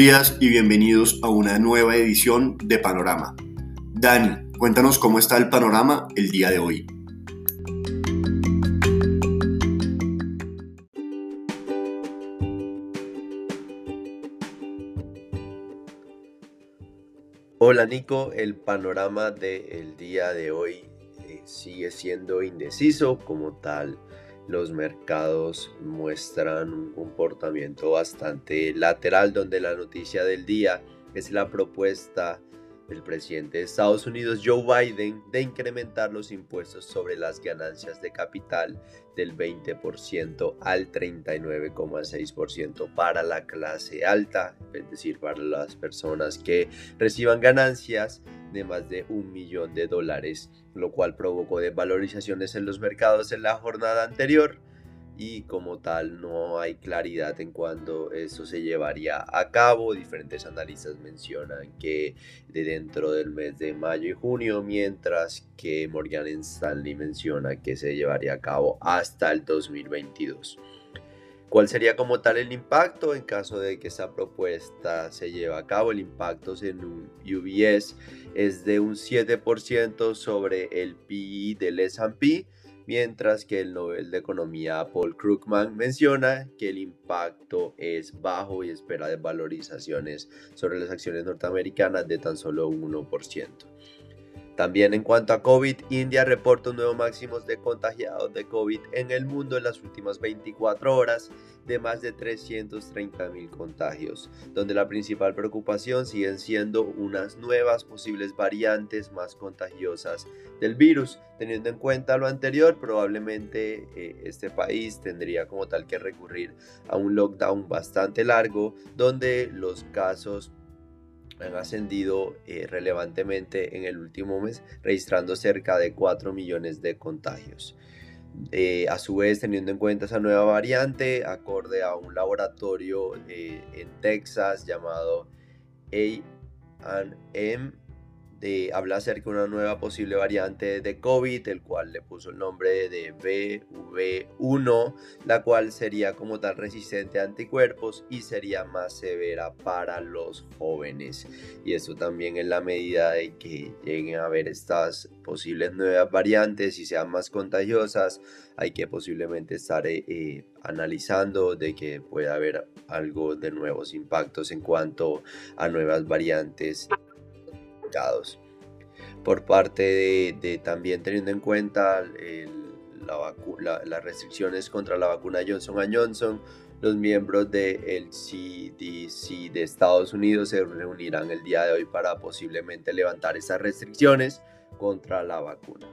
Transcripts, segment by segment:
Días y bienvenidos a una nueva edición de Panorama. Dani, cuéntanos cómo está el panorama el día de hoy. Hola Nico, el panorama del día de hoy eh, sigue siendo indeciso como tal los mercados muestran un comportamiento bastante lateral donde la noticia del día es la propuesta del presidente de Estados Unidos, Joe Biden, de incrementar los impuestos sobre las ganancias de capital del 20% al 39,6% para la clase alta, es decir, para las personas que reciban ganancias de más de un millón de dólares, lo cual provocó desvalorizaciones en los mercados en la jornada anterior y como tal no hay claridad en cuándo eso se llevaría a cabo. Diferentes analistas mencionan que de dentro del mes de mayo y junio, mientras que Morgan Stanley menciona que se llevaría a cabo hasta el 2022. ¿Cuál sería como tal el impacto en caso de que esta propuesta se lleve a cabo? El impacto en un UBS es de un 7% sobre el PI del S&P, mientras que el Nobel de Economía Paul Krugman menciona que el impacto es bajo y espera desvalorizaciones sobre las acciones norteamericanas de tan solo 1%. También en cuanto a COVID, India reporta un nuevo máximo de contagiados de COVID en el mundo en las últimas 24 horas de más de 330 mil contagios, donde la principal preocupación siguen siendo unas nuevas posibles variantes más contagiosas del virus. Teniendo en cuenta lo anterior, probablemente eh, este país tendría como tal que recurrir a un lockdown bastante largo, donde los casos han ascendido eh, relevantemente en el último mes, registrando cerca de 4 millones de contagios. Eh, a su vez, teniendo en cuenta esa nueva variante, acorde a un laboratorio eh, en Texas llamado AM habla acerca de una nueva posible variante de COVID, el cual le puso el nombre de BV1, la cual sería como tal resistente a anticuerpos y sería más severa para los jóvenes. Y eso también en la medida de que lleguen a ver estas posibles nuevas variantes y sean más contagiosas, hay que posiblemente estar eh, eh, analizando de que pueda haber algo de nuevos impactos en cuanto a nuevas variantes por parte de, también teniendo en cuenta las restricciones contra la vacuna Johnson Johnson, los miembros del CDC de Estados Unidos se reunirán el día de hoy para posiblemente levantar esas restricciones contra la vacuna.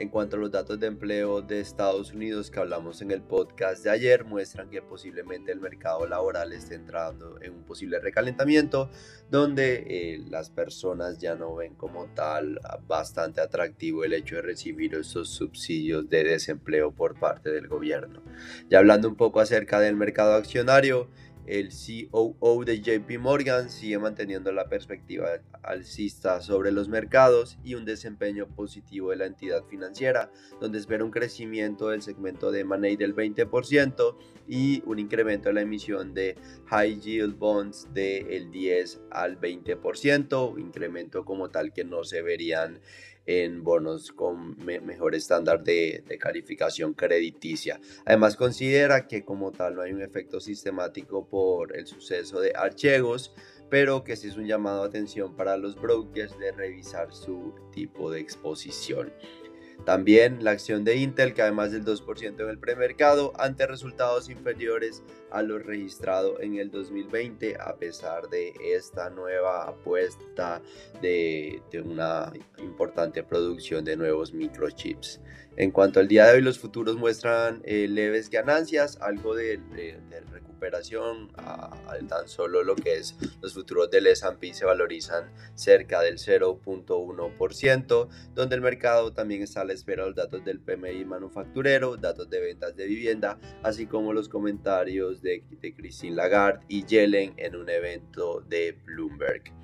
En cuanto a los datos de empleo de Estados Unidos que hablamos en el podcast de ayer, muestran que posiblemente el mercado laboral esté entrando en un posible recalentamiento, donde eh, las personas ya no ven como tal bastante atractivo el hecho de recibir esos subsidios de desempleo por parte del gobierno. Ya hablando un poco acerca del mercado accionario, el COO de JP Morgan sigue manteniendo la perspectiva alcista sobre los mercados y un desempeño positivo de la entidad financiera, donde espera un crecimiento del segmento de money del 20% y un incremento de la emisión de high yield bonds del 10 al 20%, incremento como tal que no se verían en bonos con mejor estándar de, calificación crediticia. Además considera que como tal no hay un efecto sistemático por el suceso de archegos, pero que sí es un llamado a atención para los brokers de revisar su tipo de exposición. También la acción de Intel cae más del 2% en el premercado ante resultados inferiores a los registrados en el 2020 a pesar de esta nueva apuesta de, una importante producción de nuevos microchips. En cuanto al día de hoy, los futuros muestran eh, leves ganancias, algo de, recuperación, al tan solo lo que es los futuros del S&P se valorizan cerca del 0.1%, donde el mercado también está a la espera de los datos del PMI manufacturero, datos de ventas de vivienda, así como los comentarios de, de Christine Lagarde y Yellen en un evento de Bloomberg.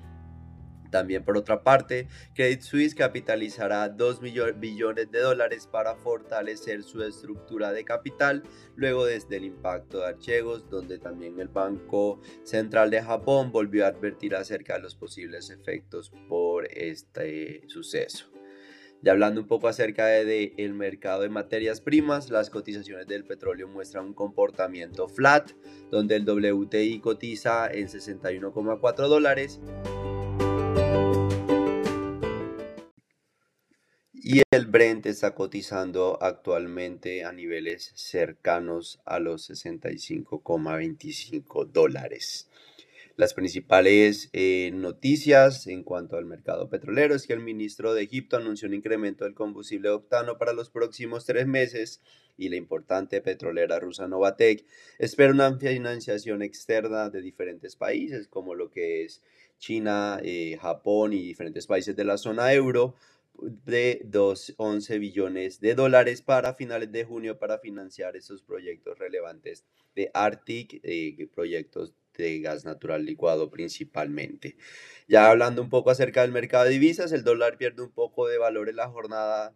También por otra parte, Credit Suisse capitalizará 2 billones de dólares para fortalecer su estructura de capital luego desde el impacto de Archegos, donde también el Banco Central de Japón volvió a advertir acerca de los posibles efectos por este suceso. Ya hablando un poco acerca del el mercado de materias primas, las cotizaciones del petróleo muestran un comportamiento flat, donde el WTI cotiza en 61,4 dólares. Y el Brent está cotizando actualmente a niveles cercanos a los 65,25 dólares. Las principales eh, noticias en cuanto al mercado petrolero es que el ministro de Egipto anunció un incremento del combustible octano para los próximos tres meses y la importante petrolera rusa Novatek espera una financiación externa de diferentes países como lo que es China, eh, Japón y diferentes países de la zona euro de 11 billones de dólares para finales de junio para financiar esos proyectos relevantes de Arctic, eh, proyectos de gas natural licuado principalmente. Ya hablando un poco acerca del mercado de divisas, el dólar pierde un poco de valor en la jornada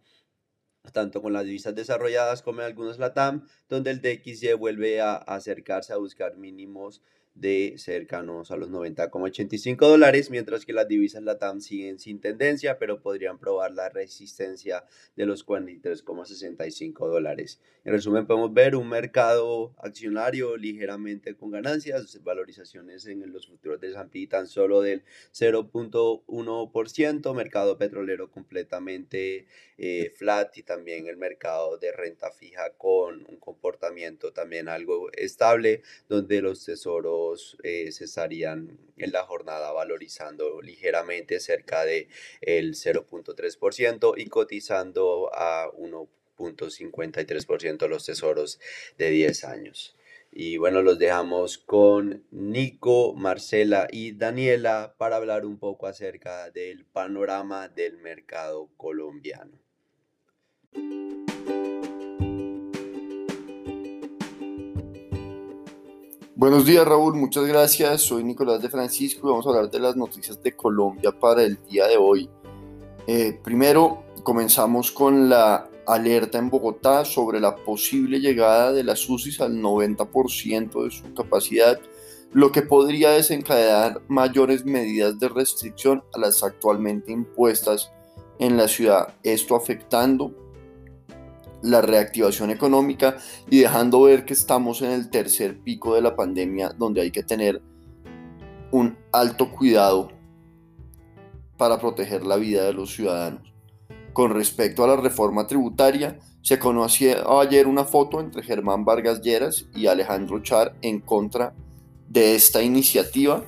tanto con las divisas desarrolladas como en algunos LATAM, donde el DXY vuelve a acercarse a buscar mínimos de cercanos a los 90,85 dólares, mientras que las divisas LATAM siguen sin tendencia, pero podrían probar la resistencia de los 43,65 dólares. En resumen, podemos ver un mercado accionario ligeramente con ganancias, valorizaciones en los futuros de S&P tan solo del 0.1%, mercado petrolero completamente eh, flat y también el mercado de renta fija con un comportamiento también algo estable, donde los tesoros eh, se estarían en la jornada valorizando ligeramente cerca de el 0.3% y cotizando a 1.53% los tesoros de 10 años. Y bueno, los dejamos con Nico, Marcela y Daniela para hablar un poco acerca del panorama del mercado colombiano. Buenos días Raúl, muchas gracias. Soy Nicolás de Francisco y vamos a hablar de las noticias de Colombia para el día de hoy. Eh, primero, comenzamos con la alerta en Bogotá sobre la posible llegada de las UCIs al 90% de su capacidad, lo que podría desencadenar mayores medidas de restricción a las actualmente impuestas en la ciudad. Esto afectando la reactivación económica y dejando ver que estamos en el tercer pico de la pandemia donde hay que tener un alto cuidado para proteger la vida de los ciudadanos. Con respecto a la reforma tributaria, se conoció ayer una foto entre Germán Vargas Lleras y Alejandro Char en contra de esta iniciativa,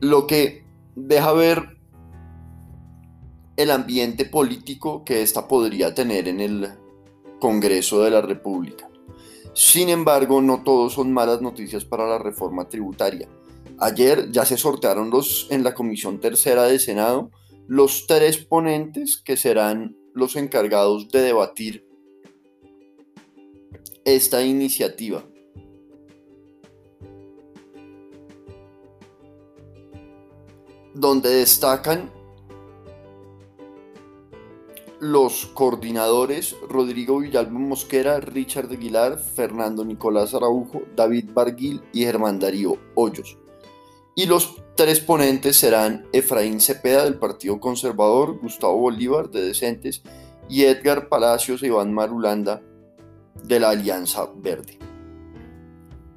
lo que deja ver el ambiente político que esta podría tener en el Congreso de la República. Sin embargo, no todos son malas noticias para la reforma tributaria. Ayer ya se sortearon los, en la Comisión Tercera de Senado los tres ponentes que serán los encargados de debatir esta iniciativa. Donde destacan los coordinadores Rodrigo Villalba Mosquera, Richard Aguilar, Fernando Nicolás Araujo, David Barguil y Germán Darío Hoyos. Y los tres ponentes serán Efraín Cepeda del Partido Conservador, Gustavo Bolívar de Decentes y Edgar Palacios e Iván Marulanda de la Alianza Verde.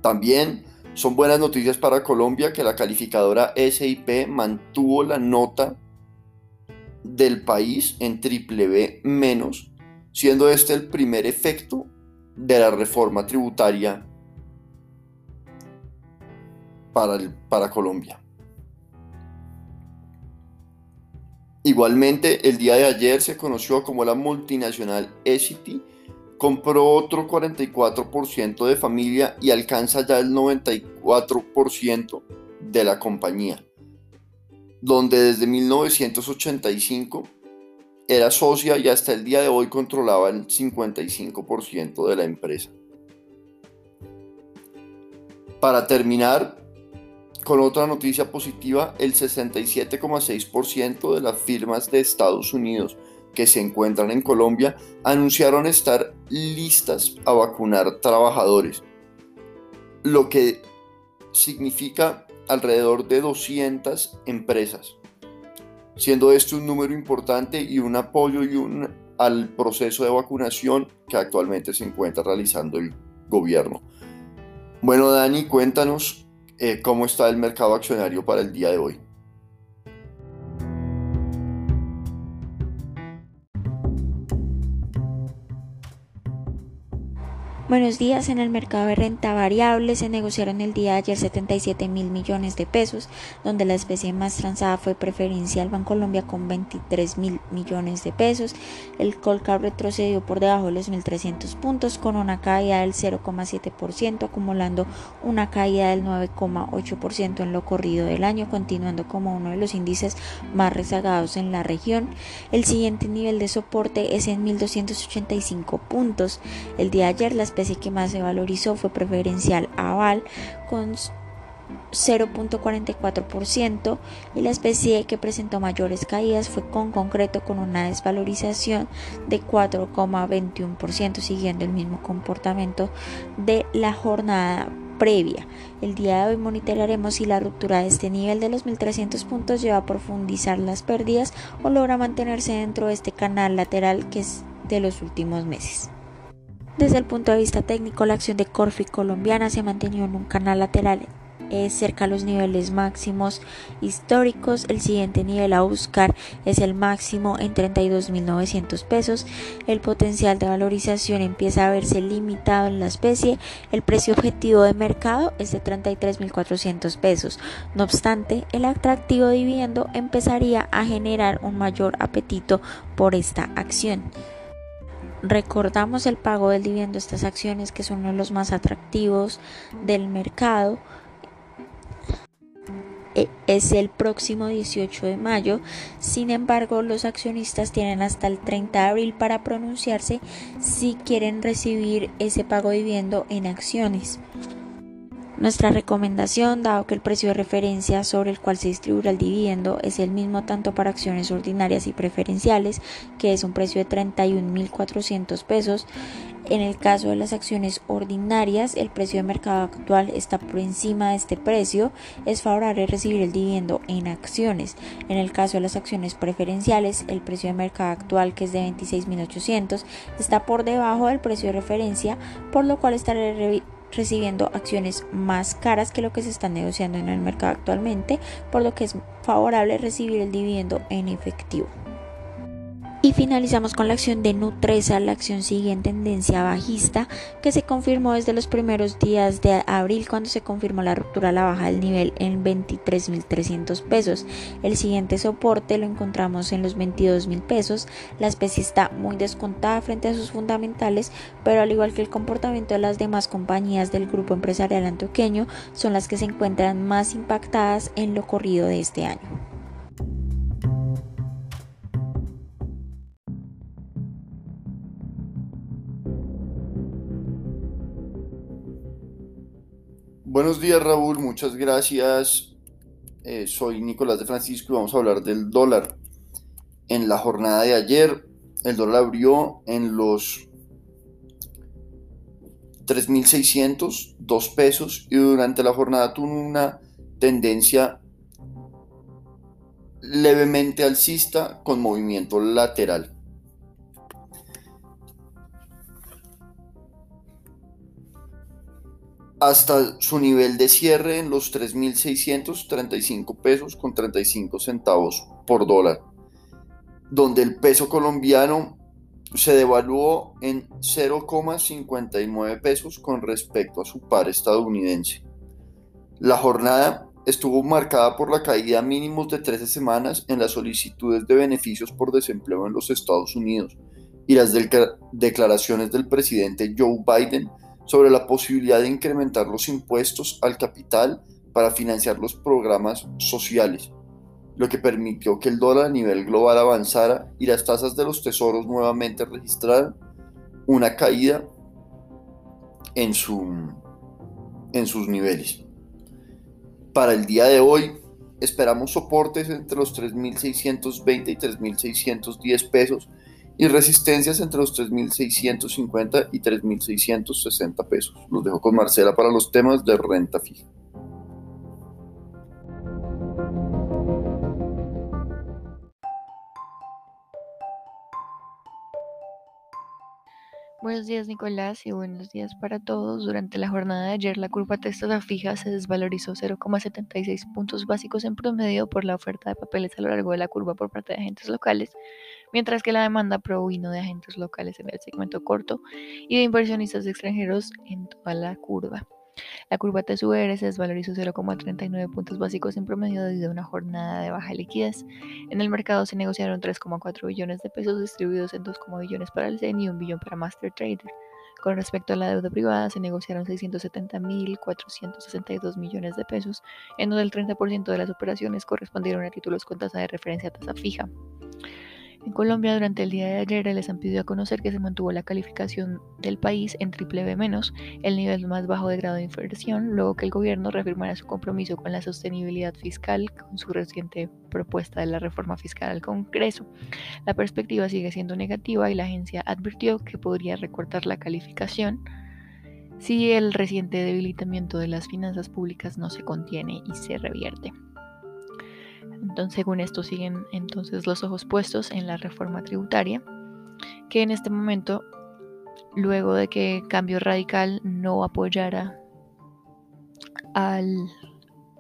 También son buenas noticias para Colombia que la calificadora SIP mantuvo la nota del país en triple B menos, siendo este el primer efecto de la reforma tributaria para, para Colombia. Igualmente, el día de ayer se conoció como la multinacional Essity compró otro 44% de familia y alcanza ya el 94% de la compañía donde desde 1985 era socia y hasta el día de hoy controlaba el 55% de la empresa. Para terminar, con otra noticia positiva, el 67,6% de las firmas de Estados Unidos que se encuentran en Colombia anunciaron estar listas a vacunar trabajadores, lo que significa alrededor de 200 empresas, siendo este un número importante y un apoyo al proceso de vacunación que actualmente se encuentra realizando el gobierno. Bueno, Dani, cuéntanos eh, cómo está el mercado accionario para el día de hoy. Buenos días. En el mercado de renta variable se negociaron el día de ayer 77 mil millones de pesos, donde la especie más transada fue preferencial Bancolombia con 23 mil millones de pesos. El Colcap retrocedió por debajo de los 1.300 puntos con una caída del 0,7%, acumulando una caída del 9,8% en lo corrido del año, continuando como uno de los índices más rezagados en la región. El siguiente nivel de soporte es en 1.285 puntos. El día de ayer la especie especie que más se valorizó fue preferencial aval con 0.44% y la especie que presentó mayores caídas fue con concreto con una desvalorización de 4,21% siguiendo el mismo comportamiento de la jornada previa. El día de hoy monitorearemos si la ruptura de este nivel de los 1300 puntos lleva a profundizar las pérdidas o logra mantenerse dentro de este canal lateral que es de los últimos meses. Desde el punto de vista técnico, la acción de Corfi colombiana se ha mantenido en un canal lateral cerca a los niveles máximos históricos. El siguiente nivel a buscar es el máximo en 32.900 pesos. El potencial de valorización empieza a verse limitado en la especie. El precio objetivo de mercado es de 33.400 pesos. No obstante, el atractivo dividendo empezaría a generar un mayor apetito por esta acción. Recordamos el pago del dividendo de estas acciones que son uno de los más atractivos del mercado. E, es el próximo 18 de mayo. Sin embargo, los accionistas tienen hasta el 30 de abril para pronunciarse si quieren recibir ese pago de dividendo en acciones. Nuestra recomendación, dado que el precio de referencia sobre el cual se distribuye el dividendo es el mismo tanto para acciones ordinarias y preferenciales, que es un precio de 31.400 pesos, en el caso de las acciones ordinarias, el precio de mercado actual está por encima de este precio. Es favorable recibir el dividendo en acciones. En el caso de las acciones preferenciales, el precio de mercado actual, que es de 26.800, está por debajo del precio de referencia, por lo cual estaré recibiendo acciones más caras que lo que se está negociando en el mercado actualmente, por lo que es favorable recibir el dividendo en efectivo. Y finalizamos con la acción de Nutresa, la acción sigue en tendencia bajista que se confirmó desde los primeros días de abril cuando se confirmó la ruptura a la baja del nivel en 23.300 pesos. El siguiente soporte lo encontramos en los 22.000 pesos. La especie está muy descontada frente a sus fundamentales, pero al igual que el comportamiento de las demás compañías del grupo empresarial antioqueño, son las que se encuentran más impactadas en lo corrido de este año. Buenos días Raúl, muchas gracias. Eh, soy Nicolás de Francisco y vamos a hablar del dólar. En la jornada de ayer, el dólar abrió en los 3.602 pesos y durante la jornada tuvo una tendencia levemente alcista con movimiento lateral. Hasta su nivel de cierre en los 3.635 pesos con 35 centavos por dólar, donde el peso colombiano se devaluó en 0,59 pesos con respecto a su par estadounidense. La jornada estuvo marcada por la caída mínimos de 13 semanas en las solicitudes de beneficios por desempleo en los Estados Unidos y las declaraciones del presidente Joe Biden sobre la posibilidad de incrementar los impuestos al capital para financiar los programas sociales, lo que permitió que el dólar a nivel global avanzara y las tasas de los tesoros nuevamente registraran una caída en, su, en sus niveles. para el día de hoy esperamos soportes entre los 3.620 y 3.610 pesos y resistencias entre los 3.650 y 3.660 pesos. Los dejo con Marcela para los temas de renta fija. Buenos días Nicolás y buenos días para todos. Durante la jornada de ayer la curva testa fija se desvalorizó 0,76 puntos básicos en promedio por la oferta de papeles a lo largo de la curva por parte de agentes locales, mientras que la demanda provino de agentes locales en el segmento corto y de inversionistas extranjeros en toda la curva. La curva TSUR se desvalorizó 0,39 puntos básicos en promedio debido a una jornada de baja liquidez. En el mercado se negociaron 3,4 billones de pesos distribuidos en 2,1 billones para el CEN y 1 billón para Master Trader. Con respecto a la deuda privada, se negociaron 670.462 millones de pesos, en donde el 30% de las operaciones correspondieron a títulos con tasa de referencia a tasa fija. En Colombia, durante el día de ayer, les han pedido a conocer que se mantuvo la calificación del país en triple B-, el nivel más bajo de grado de inversión, luego que el gobierno reafirmara su compromiso con la sostenibilidad fiscal con su reciente propuesta de la reforma fiscal al Congreso. La perspectiva sigue siendo negativa y la agencia advirtió que podría recortar la calificación si el reciente debilitamiento de las finanzas públicas no se contiene y se revierte. Entonces, según esto, siguen entonces los ojos puestos en la reforma tributaria, que en este momento, luego de que Cambio Radical no apoyara al,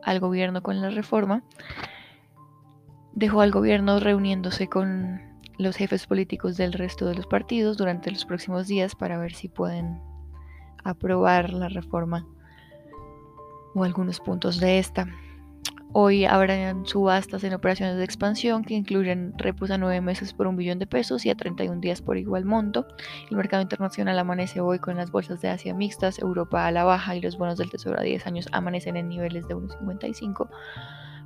al gobierno con la reforma, dejó al gobierno reuniéndose con los jefes políticos del resto de los partidos durante los próximos días para ver si pueden aprobar la reforma o algunos puntos de esta. Hoy habrán subastas en operaciones de expansión que incluyen repos a nueve meses por un billón de pesos y a 31 días por igual monto. El mercado internacional amanece hoy con las bolsas de Asia mixtas, Europa a la baja y los bonos del Tesoro a 10 años amanecen en niveles de 1,55,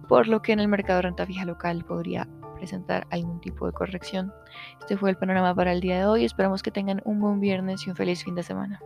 por lo que en el mercado de renta fija local podría presentar algún tipo de corrección. Este fue el panorama para el día de hoy. Esperamos que tengan un buen viernes y un feliz fin de semana.